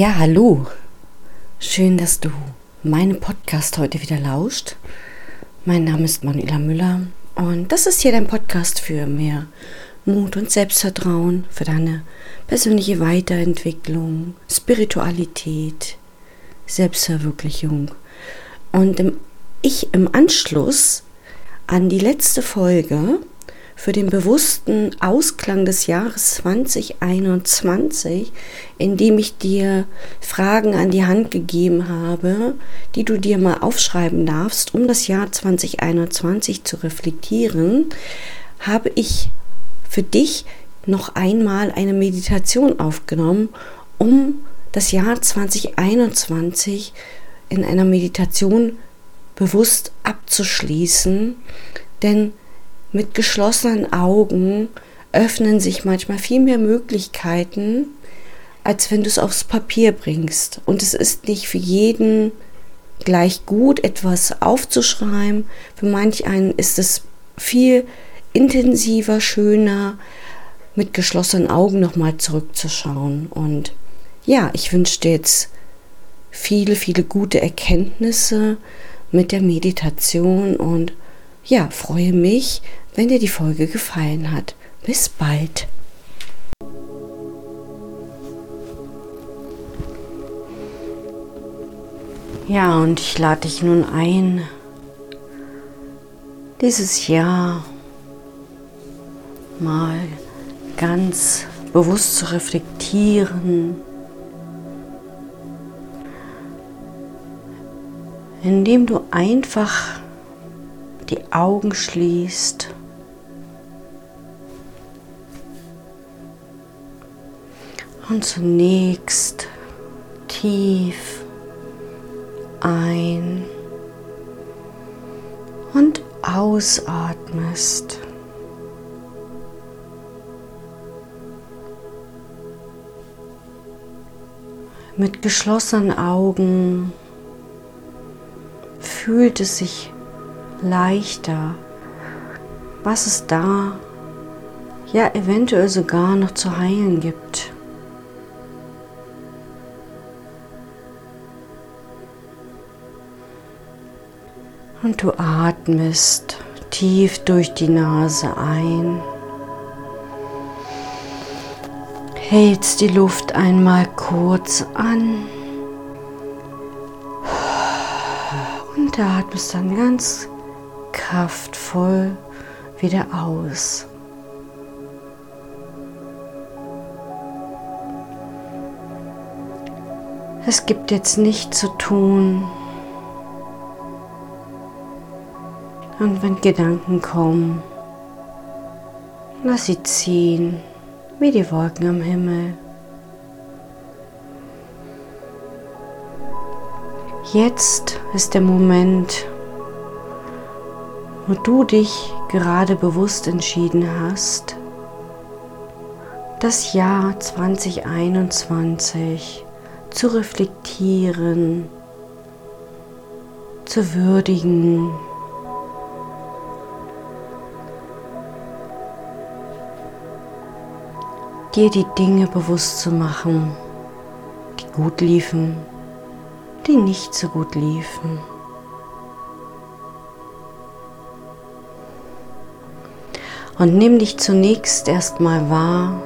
Ja, hallo. Schön, dass du meinem Podcast heute wieder lauscht. Mein Name ist Manuela Müller und das ist hier dein Podcast für mehr Mut und Selbstvertrauen, für deine persönliche Weiterentwicklung, Spiritualität, Selbstverwirklichung. Und im, ich im Anschluss an die letzte Folge für den bewussten Ausklang des Jahres 2021, indem ich dir Fragen an die Hand gegeben habe, die du dir mal aufschreiben darfst, um das Jahr 2021 zu reflektieren, habe ich für dich noch einmal eine Meditation aufgenommen, um das Jahr 2021 in einer Meditation bewusst abzuschließen, denn mit geschlossenen Augen öffnen sich manchmal viel mehr Möglichkeiten, als wenn du es aufs Papier bringst. Und es ist nicht für jeden gleich gut, etwas aufzuschreiben. Für manch einen ist es viel intensiver, schöner, mit geschlossenen Augen nochmal zurückzuschauen. Und ja, ich wünsche dir jetzt viele, viele gute Erkenntnisse mit der Meditation und ja, freue mich, wenn dir die Folge gefallen hat. Bis bald. Ja, und ich lade dich nun ein, dieses Jahr mal ganz bewusst zu reflektieren, indem du einfach die Augen schließt und zunächst tief ein und ausatmest. Mit geschlossenen Augen fühlt es sich leichter, was es da ja eventuell sogar noch zu heilen gibt. Und du atmest tief durch die Nase ein. Hältst die Luft einmal kurz an. Und atmest dann ganz kraftvoll wieder aus. Es gibt jetzt nichts zu tun, Und wenn Gedanken kommen, lass sie ziehen, wie die Wolken am Himmel. Jetzt ist der Moment, wo du dich gerade bewusst entschieden hast, das Jahr 2021 zu reflektieren, zu würdigen, dir die Dinge bewusst zu machen, die gut liefen, die nicht so gut liefen. Und nimm dich zunächst erstmal wahr,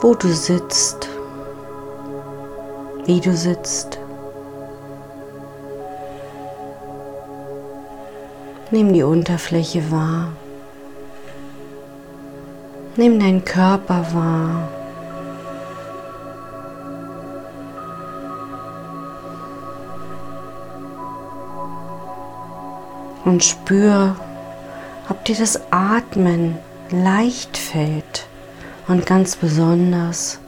wo du sitzt, wie du sitzt. Nimm die Unterfläche wahr. Nimm deinen Körper wahr. Und spür, ob dir das Atmen leicht fällt und ganz besonders,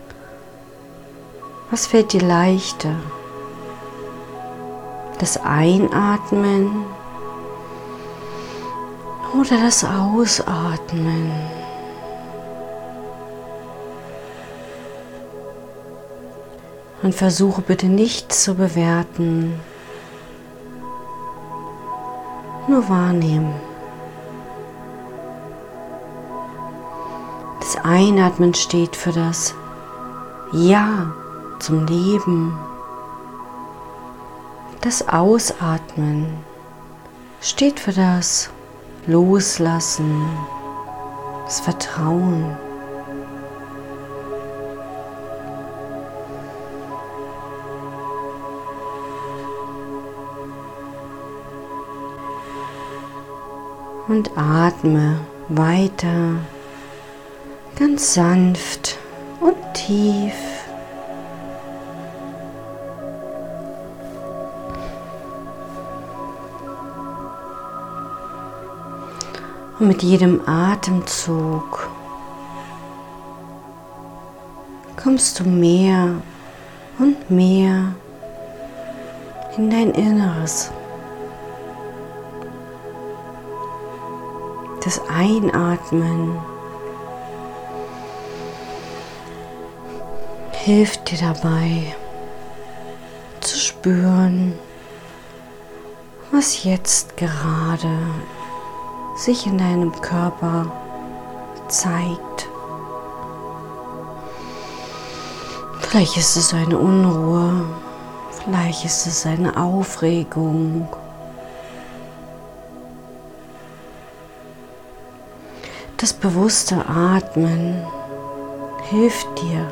was fällt dir leichter? Das Einatmen oder das Ausatmen? Und versuche bitte nicht zu bewerten, nur wahrnehmen. Das Einatmen steht für das Ja zum Leben. Das Ausatmen steht für das Loslassen, das Vertrauen. Und atme weiter, ganz sanft und tief. Und mit jedem Atemzug kommst du mehr und mehr in dein Inneres. Das Einatmen hilft dir dabei zu spüren, was jetzt gerade sich in deinem Körper zeigt. Vielleicht ist es eine Unruhe, vielleicht ist es eine Aufregung. Das bewusste Atmen hilft dir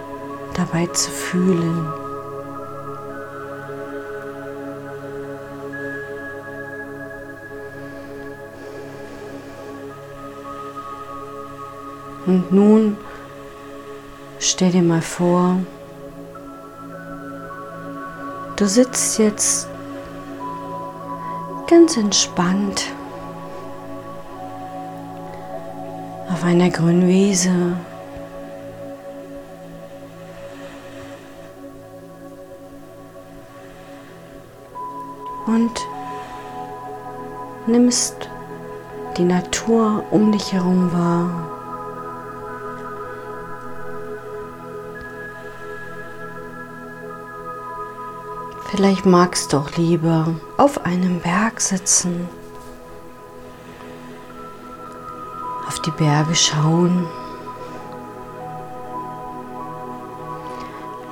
dabei zu fühlen. Und nun stell dir mal vor, du sitzt jetzt ganz entspannt auf einer grünen Wiese. Und nimmst die Natur um dich herum wahr. Vielleicht magst du auch lieber auf einem Berg sitzen, die Berge schauen.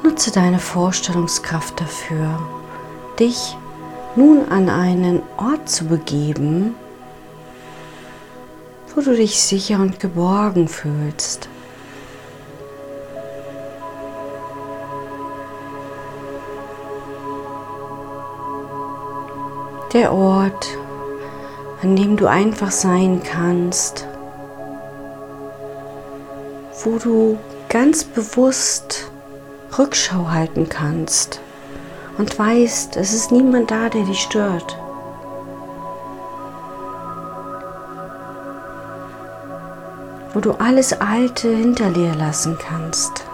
Nutze deine Vorstellungskraft dafür, dich nun an einen Ort zu begeben, wo du dich sicher und geborgen fühlst. der Ort, an dem du einfach sein kannst, wo du ganz bewusst Rückschau halten kannst und weißt, es ist niemand da, der dich stört. Wo du alles Alte hinter dir lassen kannst.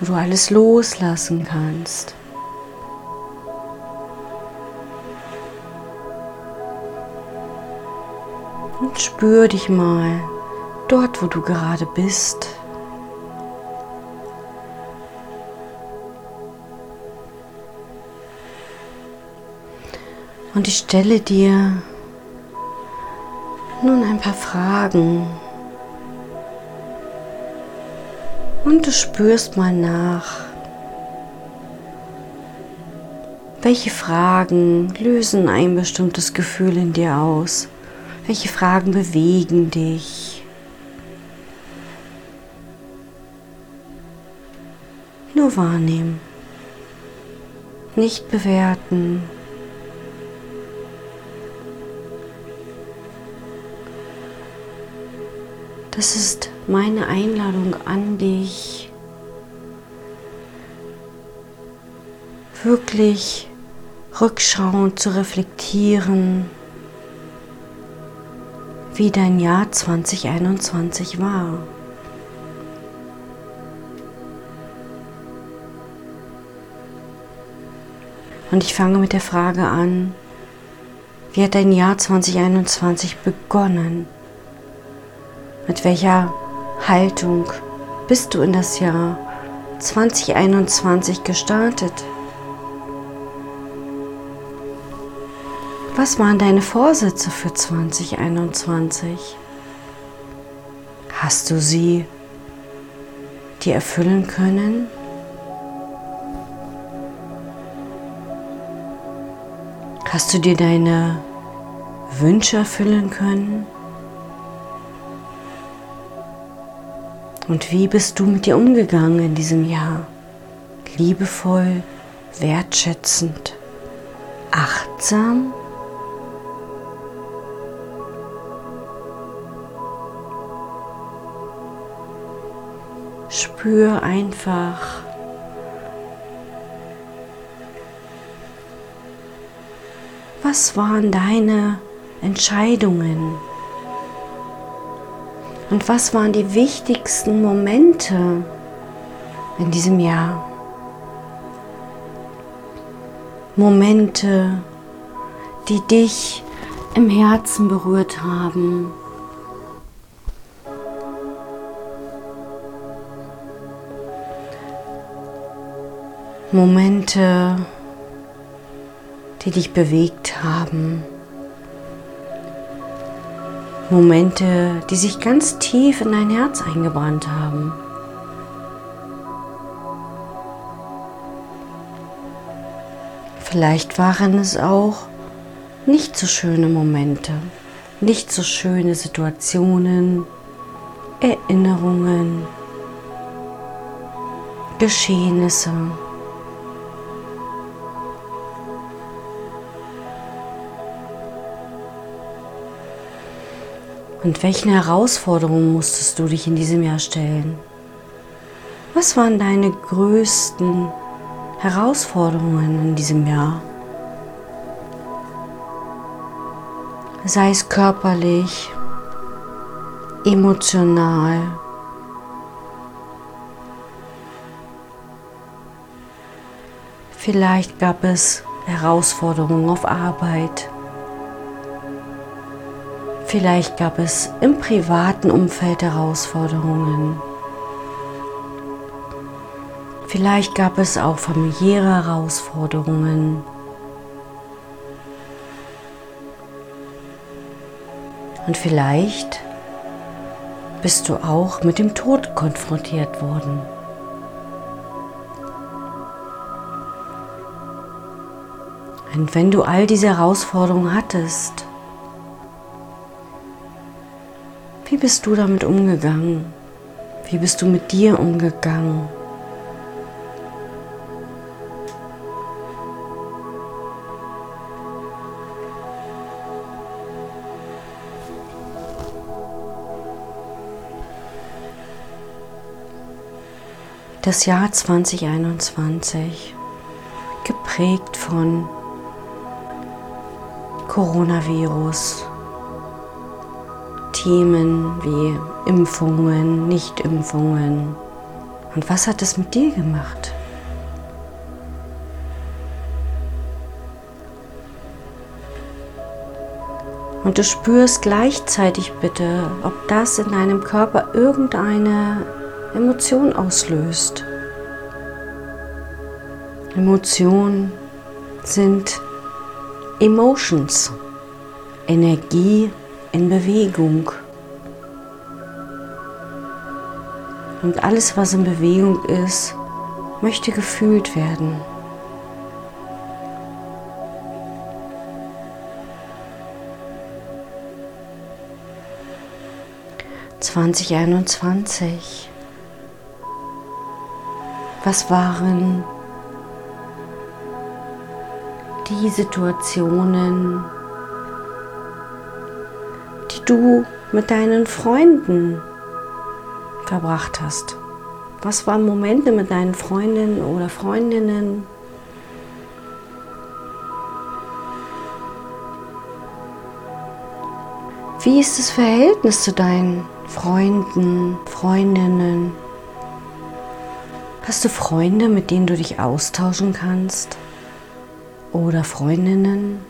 wo du alles loslassen kannst. Und spür dich mal dort, wo du gerade bist. Und ich stelle dir nun ein paar Fragen. Und du spürst mal nach. Welche Fragen lösen ein bestimmtes Gefühl in dir aus? Welche Fragen bewegen dich? Nur wahrnehmen, nicht bewerten. Das ist meine Einladung an dich, wirklich rückschauend zu reflektieren, wie dein Jahr 2021 war. Und ich fange mit der Frage an, wie hat dein Jahr 2021 begonnen? Mit welcher Haltung bist du in das Jahr 2021 gestartet? Was waren deine Vorsätze für 2021? Hast du sie dir erfüllen können? Hast du dir deine Wünsche erfüllen können? Und wie bist du mit dir umgegangen in diesem Jahr? Liebevoll, wertschätzend, achtsam? Spür einfach, was waren deine Entscheidungen? Und was waren die wichtigsten Momente in diesem Jahr. Momente, die dich im Herzen berührt haben, Momente, die dich bewegt haben. Momente, die sich ganz tief in dein Herz eingebrannt haben. Vielleicht waren es auch nicht so schöne Momente, nicht so schöne Situationen, Erinnerungen, Geschehnisse. Und welchen Herausforderungen musstest du dich in diesem Jahr stellen? Was waren deine größten Herausforderungen in diesem Jahr? Sei es körperlich, emotional, vielleicht gab es Herausforderungen auf Arbeit. Vielleicht gab es im privaten Umfeld Herausforderungen. Vielleicht gab es auch familiäre Herausforderungen. Und vielleicht bist du auch mit dem Tod konfrontiert worden. Und wenn du all diese Herausforderungen hattest, bist du damit umgegangen? Wie bist du mit dir umgegangen? Das Jahr 2021 geprägt von Coronavirus, Themen wie Impfungen, Nichtimpfungen. Und was hat es mit dir gemacht? Und du spürst gleichzeitig bitte, ob das in deinem Körper irgendeine Emotion auslöst. Emotionen sind Emotions, Energie in Bewegung. Und alles, was in Bewegung ist, möchte gefühlt werden. Zwanzig einundzwanzig. Was waren die Situationen, du mit deinen Freunden verbracht hast. Was waren Momente mit deinen Freundinnen oder Freundinnen? Wie ist das Verhältnis zu deinen Freunden, Freundinnen? Hast du Freunde, mit denen du dich austauschen kannst? Oder Freundinnen?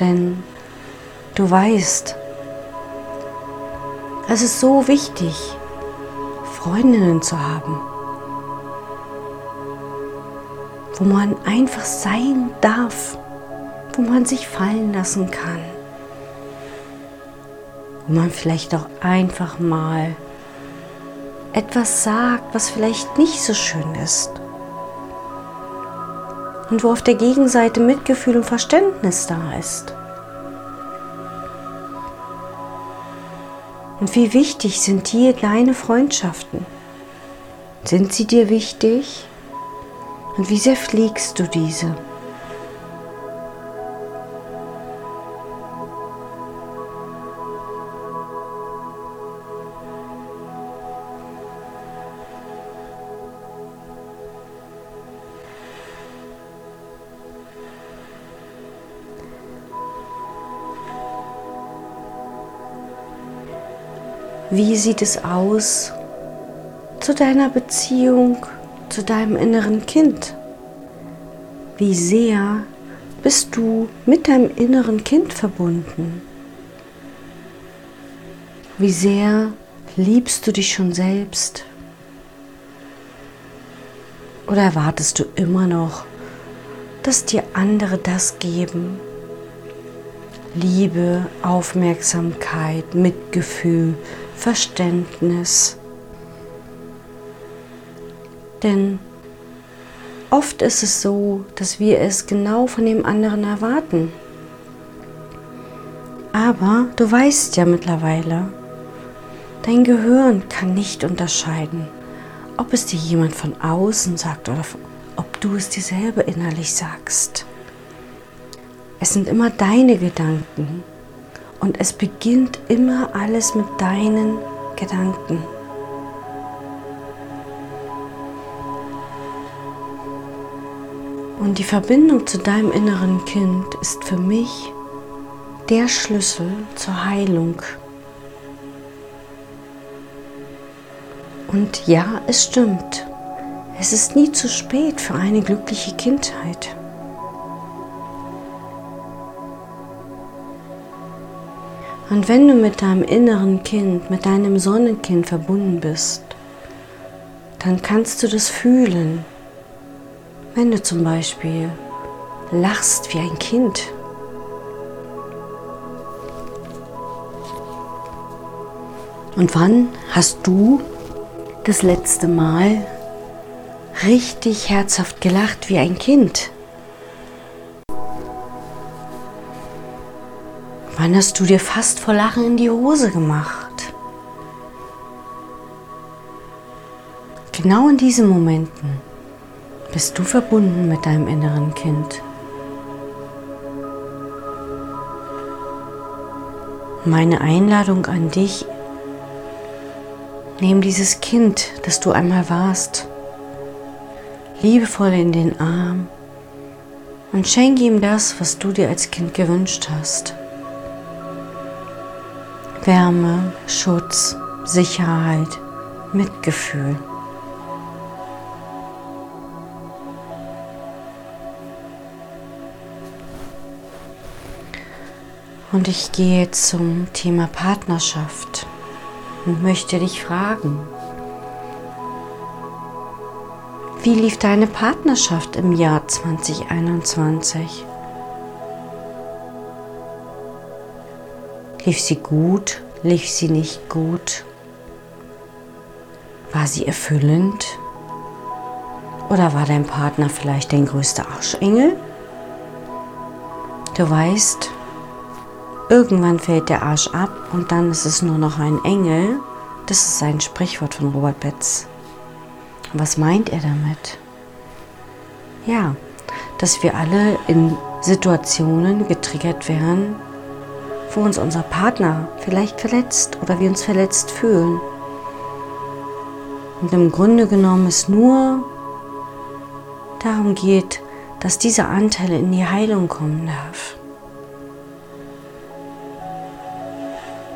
Denn du weißt, es ist so wichtig, Freundinnen zu haben, wo man einfach sein darf, wo man sich fallen lassen kann, wo man vielleicht auch einfach mal etwas sagt, was vielleicht nicht so schön ist. Und wo auf der Gegenseite Mitgefühl und Verständnis da ist. Und wie wichtig sind dir deine Freundschaften? Sind sie dir wichtig? Und wie sehr pflegst du diese? Wie sieht es aus zu deiner Beziehung zu deinem inneren Kind? Wie sehr bist du mit deinem inneren Kind verbunden? Wie sehr liebst du dich schon selbst? Oder erwartest du immer noch, dass dir andere das geben, Liebe, Aufmerksamkeit, Mitgefühl, Verständnis. Denn oft ist es so, dass wir es genau von dem anderen erwarten. Aber du weißt ja mittlerweile, dein Gehirn kann nicht unterscheiden, ob es dir jemand von außen sagt oder ob du es dir selber innerlich sagst. Es sind immer deine Gedanken und es beginnt immer alles mit deinen Gedanken. Und die Verbindung zu deinem inneren Kind ist für mich der Schlüssel zur Heilung. Und ja, es stimmt. Es ist nie zu spät für eine glückliche Kindheit. Und wenn du mit deinem inneren Kind, mit deinem Sonnenkind verbunden bist, dann kannst du das fühlen. Wenn du zum Beispiel lachst wie ein Kind. Und wann hast du das letzte Mal richtig herzhaft gelacht wie ein Kind? Wann hast du dir fast vor Lachen in die Hose gemacht? Genau in diesen Momenten bist du verbunden mit deinem inneren Kind. Meine Einladung an dich, nimm dieses Kind, das du einmal warst, liebevoll in den Arm und schenke ihm das, was du dir als Kind gewünscht hast. Wärme, Schutz, Sicherheit, Mitgefühl. Und ich gehe zum Thema Partnerschaft und möchte dich fragen, wie lief deine Partnerschaft im Jahr 2021? Lief sie gut? Lief sie nicht gut? War sie erfüllend? Oder war dein Partner vielleicht dein größter Arschengel? Du weißt, irgendwann fällt der Arsch ab und dann ist es nur noch ein Engel. Das ist ein Sprichwort von Robert Betz. Was meint er damit? Ja, dass wir alle in Situationen getriggert werden, wo uns unser Partner vielleicht verletzt oder wir uns verletzt fühlen. Und im Grunde genommen es nur darum geht, dass dieser Anteil in die Heilung kommen darf.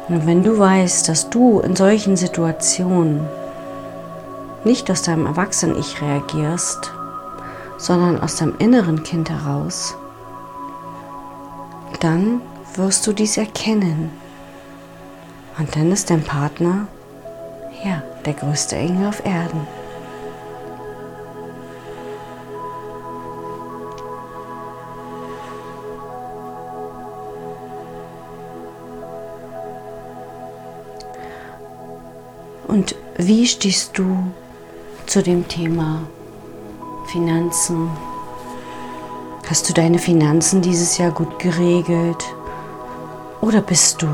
Und wenn du weißt, dass du in solchen Situationen nicht aus deinem Erwachsenen-Ich reagierst, sondern aus deinem inneren Kind heraus, dann wirst du dies erkennen. Und dann ist dein Partner, ja, der größte Engel auf Erden. Und wie stehst du zu dem Thema Finanzen? Hast du deine Finanzen dieses Jahr gut geregelt? Oder bist du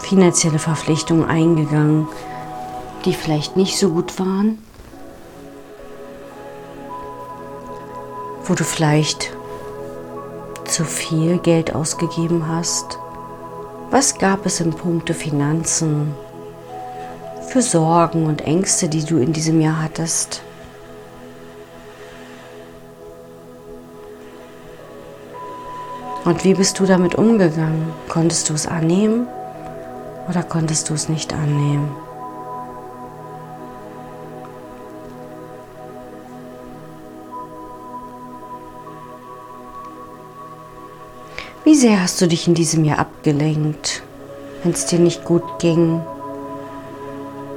finanzielle Verpflichtungen eingegangen, die vielleicht nicht so gut waren? Wo du vielleicht zu viel Geld ausgegeben hast? Was gab es in puncto Finanzen für Sorgen und Ängste, die du in diesem Jahr hattest? Und wie bist du damit umgegangen? Konntest du es annehmen oder konntest du es nicht annehmen? Wie sehr hast du dich in diesem Jahr abgelenkt, wenn es dir nicht gut ging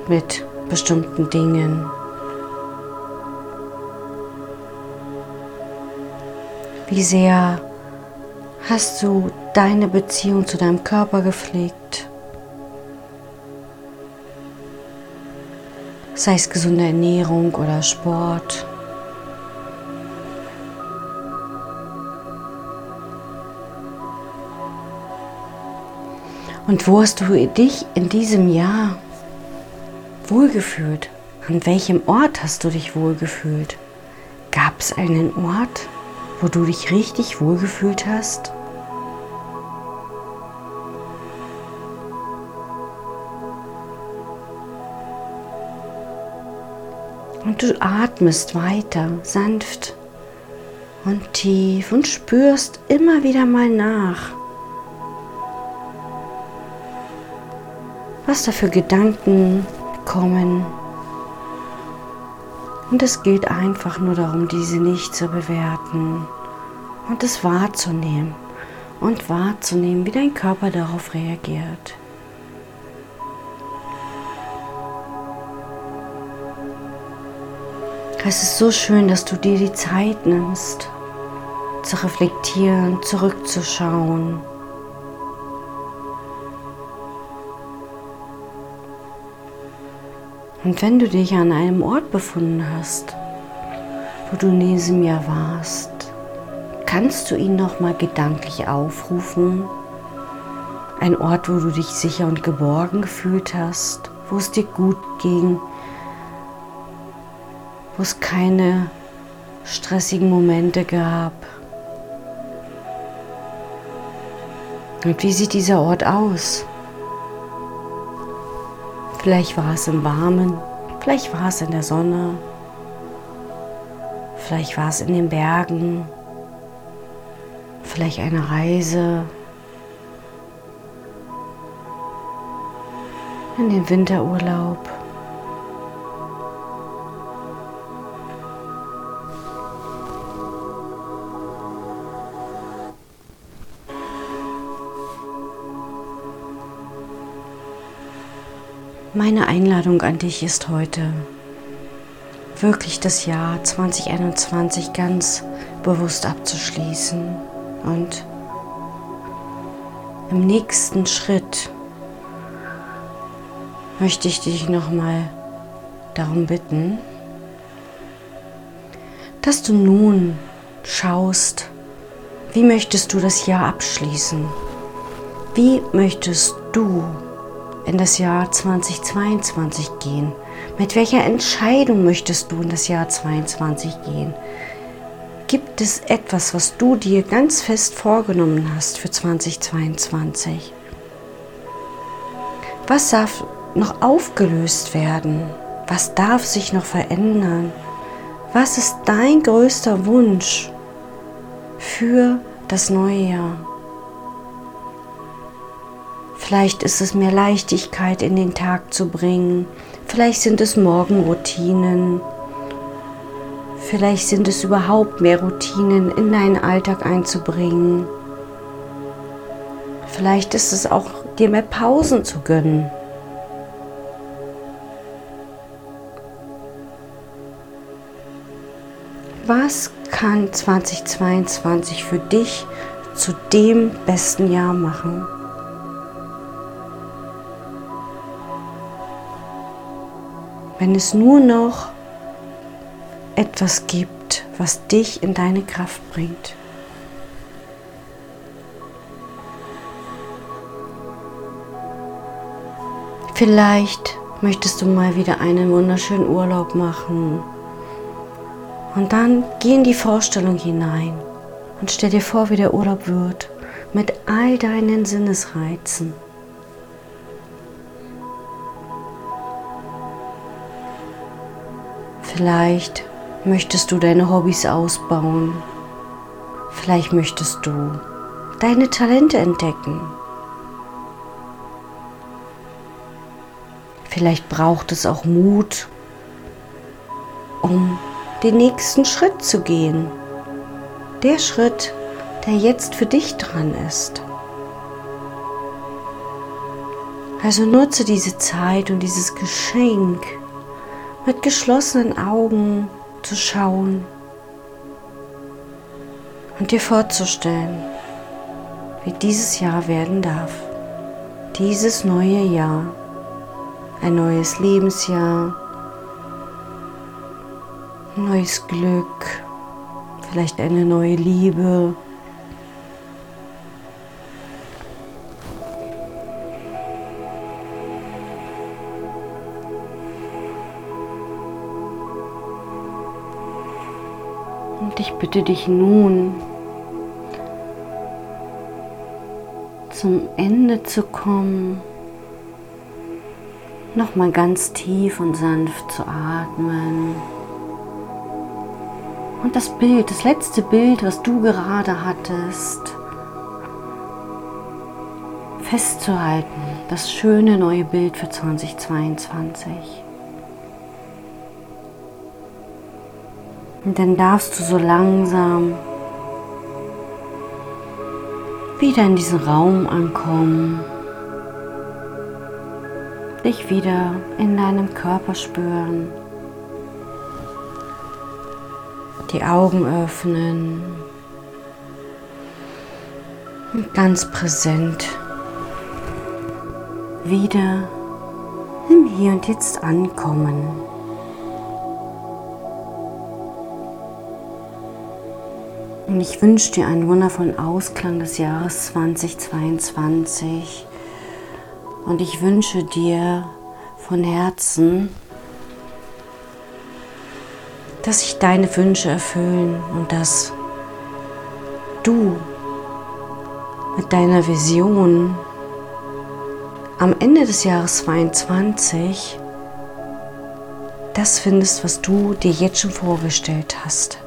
mit bestimmten Dingen? Wie sehr Hast du deine Beziehung zu deinem Körper gepflegt? Sei es gesunde Ernährung oder Sport. Und wo hast du dich in diesem Jahr wohlgefühlt? An welchem Ort hast du dich wohlgefühlt? Gab es einen Ort, wo du dich richtig wohlgefühlt hast? Und du atmest weiter, sanft und tief und spürst immer wieder mal nach, was da für Gedanken kommen. Und es geht einfach nur darum, diese nicht zu bewerten und es wahrzunehmen und wahrzunehmen, wie dein Körper darauf reagiert. Es ist so schön, dass du dir die Zeit nimmst, zu reflektieren, zurückzuschauen. Und wenn du dich an einem Ort befunden hast, wo du in diesem Jahr warst, kannst du ihn noch mal gedanklich aufrufen. Ein Ort, wo du dich sicher und geborgen gefühlt hast, wo es dir gut ging, wo es keine stressigen Momente gab. Und wie sieht dieser Ort aus? Vielleicht war es im Warmen, vielleicht war es in der Sonne, vielleicht war es in den Bergen, vielleicht eine Reise in den Winterurlaub. Meine Einladung an dich ist heute, wirklich das Jahr 2021 ganz bewusst abzuschließen und im nächsten Schritt möchte ich dich nochmal darum bitten, dass du nun schaust, wie möchtest du das Jahr abschließen? Wie möchtest du in das Jahr 2022 gehen? Mit welcher Entscheidung möchtest du in das Jahr 2022 gehen? Gibt es etwas, was du dir ganz fest vorgenommen hast für 2022? Was darf noch aufgelöst werden? Was darf sich noch verändern? Was ist dein größter Wunsch für das neue Jahr? Vielleicht ist es mehr Leichtigkeit in den Tag zu bringen. Vielleicht sind es Morgenroutinen. Vielleicht sind es überhaupt mehr Routinen in deinen Alltag einzubringen. Vielleicht ist es auch dir mehr Pausen zu gönnen. Was kann 2022 für dich zu dem besten Jahr machen? Wenn es nur noch etwas gibt, was dich in deine Kraft bringt. Vielleicht möchtest du mal wieder einen wunderschönen Urlaub machen. Und dann geh in die Vorstellung hinein und stell dir vor, wie der Urlaub wird mit all deinen Sinnesreizen. Vielleicht möchtest du deine Hobbys ausbauen. Vielleicht möchtest du deine Talente entdecken. Vielleicht braucht es auch Mut, um den nächsten Schritt zu gehen. Der Schritt, der jetzt für dich dran ist. Also nutze diese Zeit und dieses Geschenk mit geschlossenen Augen zu schauen und dir vorzustellen, wie dieses Jahr werden darf. Dieses neue Jahr ein neues Lebensjahr, neues Glück, vielleicht eine neue Liebe. Bitte dich nun, zum Ende zu kommen nochmal ganz tief und sanft zu atmen. Und das Bild, das letzte Bild, was du gerade hattest, festzuhalten. Das schöne neue Bild für 2022. Und dann darfst du so langsam wieder in diesen Raum ankommen dich wieder in deinem Körper spüren. Die Augen öffnen. Und ganz präsent wieder im Hier und Jetzt ankommen. Und ich wünsche dir einen wundervollen Ausklang des Jahres 2022. Und ich wünsche dir von Herzen, dass sich deine Wünsche erfüllen und dass du mit deiner Vision am Ende des Jahres 22 das findest, was du dir jetzt schon vorgestellt hast.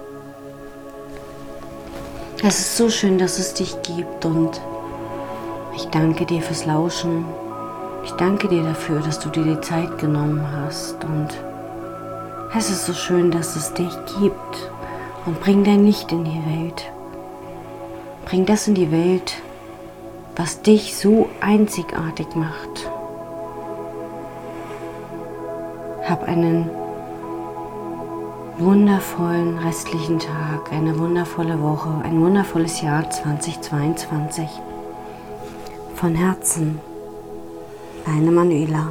Es ist so schön, dass es dich gibt und ich danke dir fürs Lauschen. Ich danke dir dafür, dass du dir die Zeit genommen hast und es ist so schön, dass es dich gibt und bring dein Licht in die Welt. Bring das in die Welt, was dich so einzigartig macht. Hab einen wundervollen restlichen Tag, eine wundervolle Woche, ein wundervolles Jahr 2022. Von Herzen. Deine Manuela.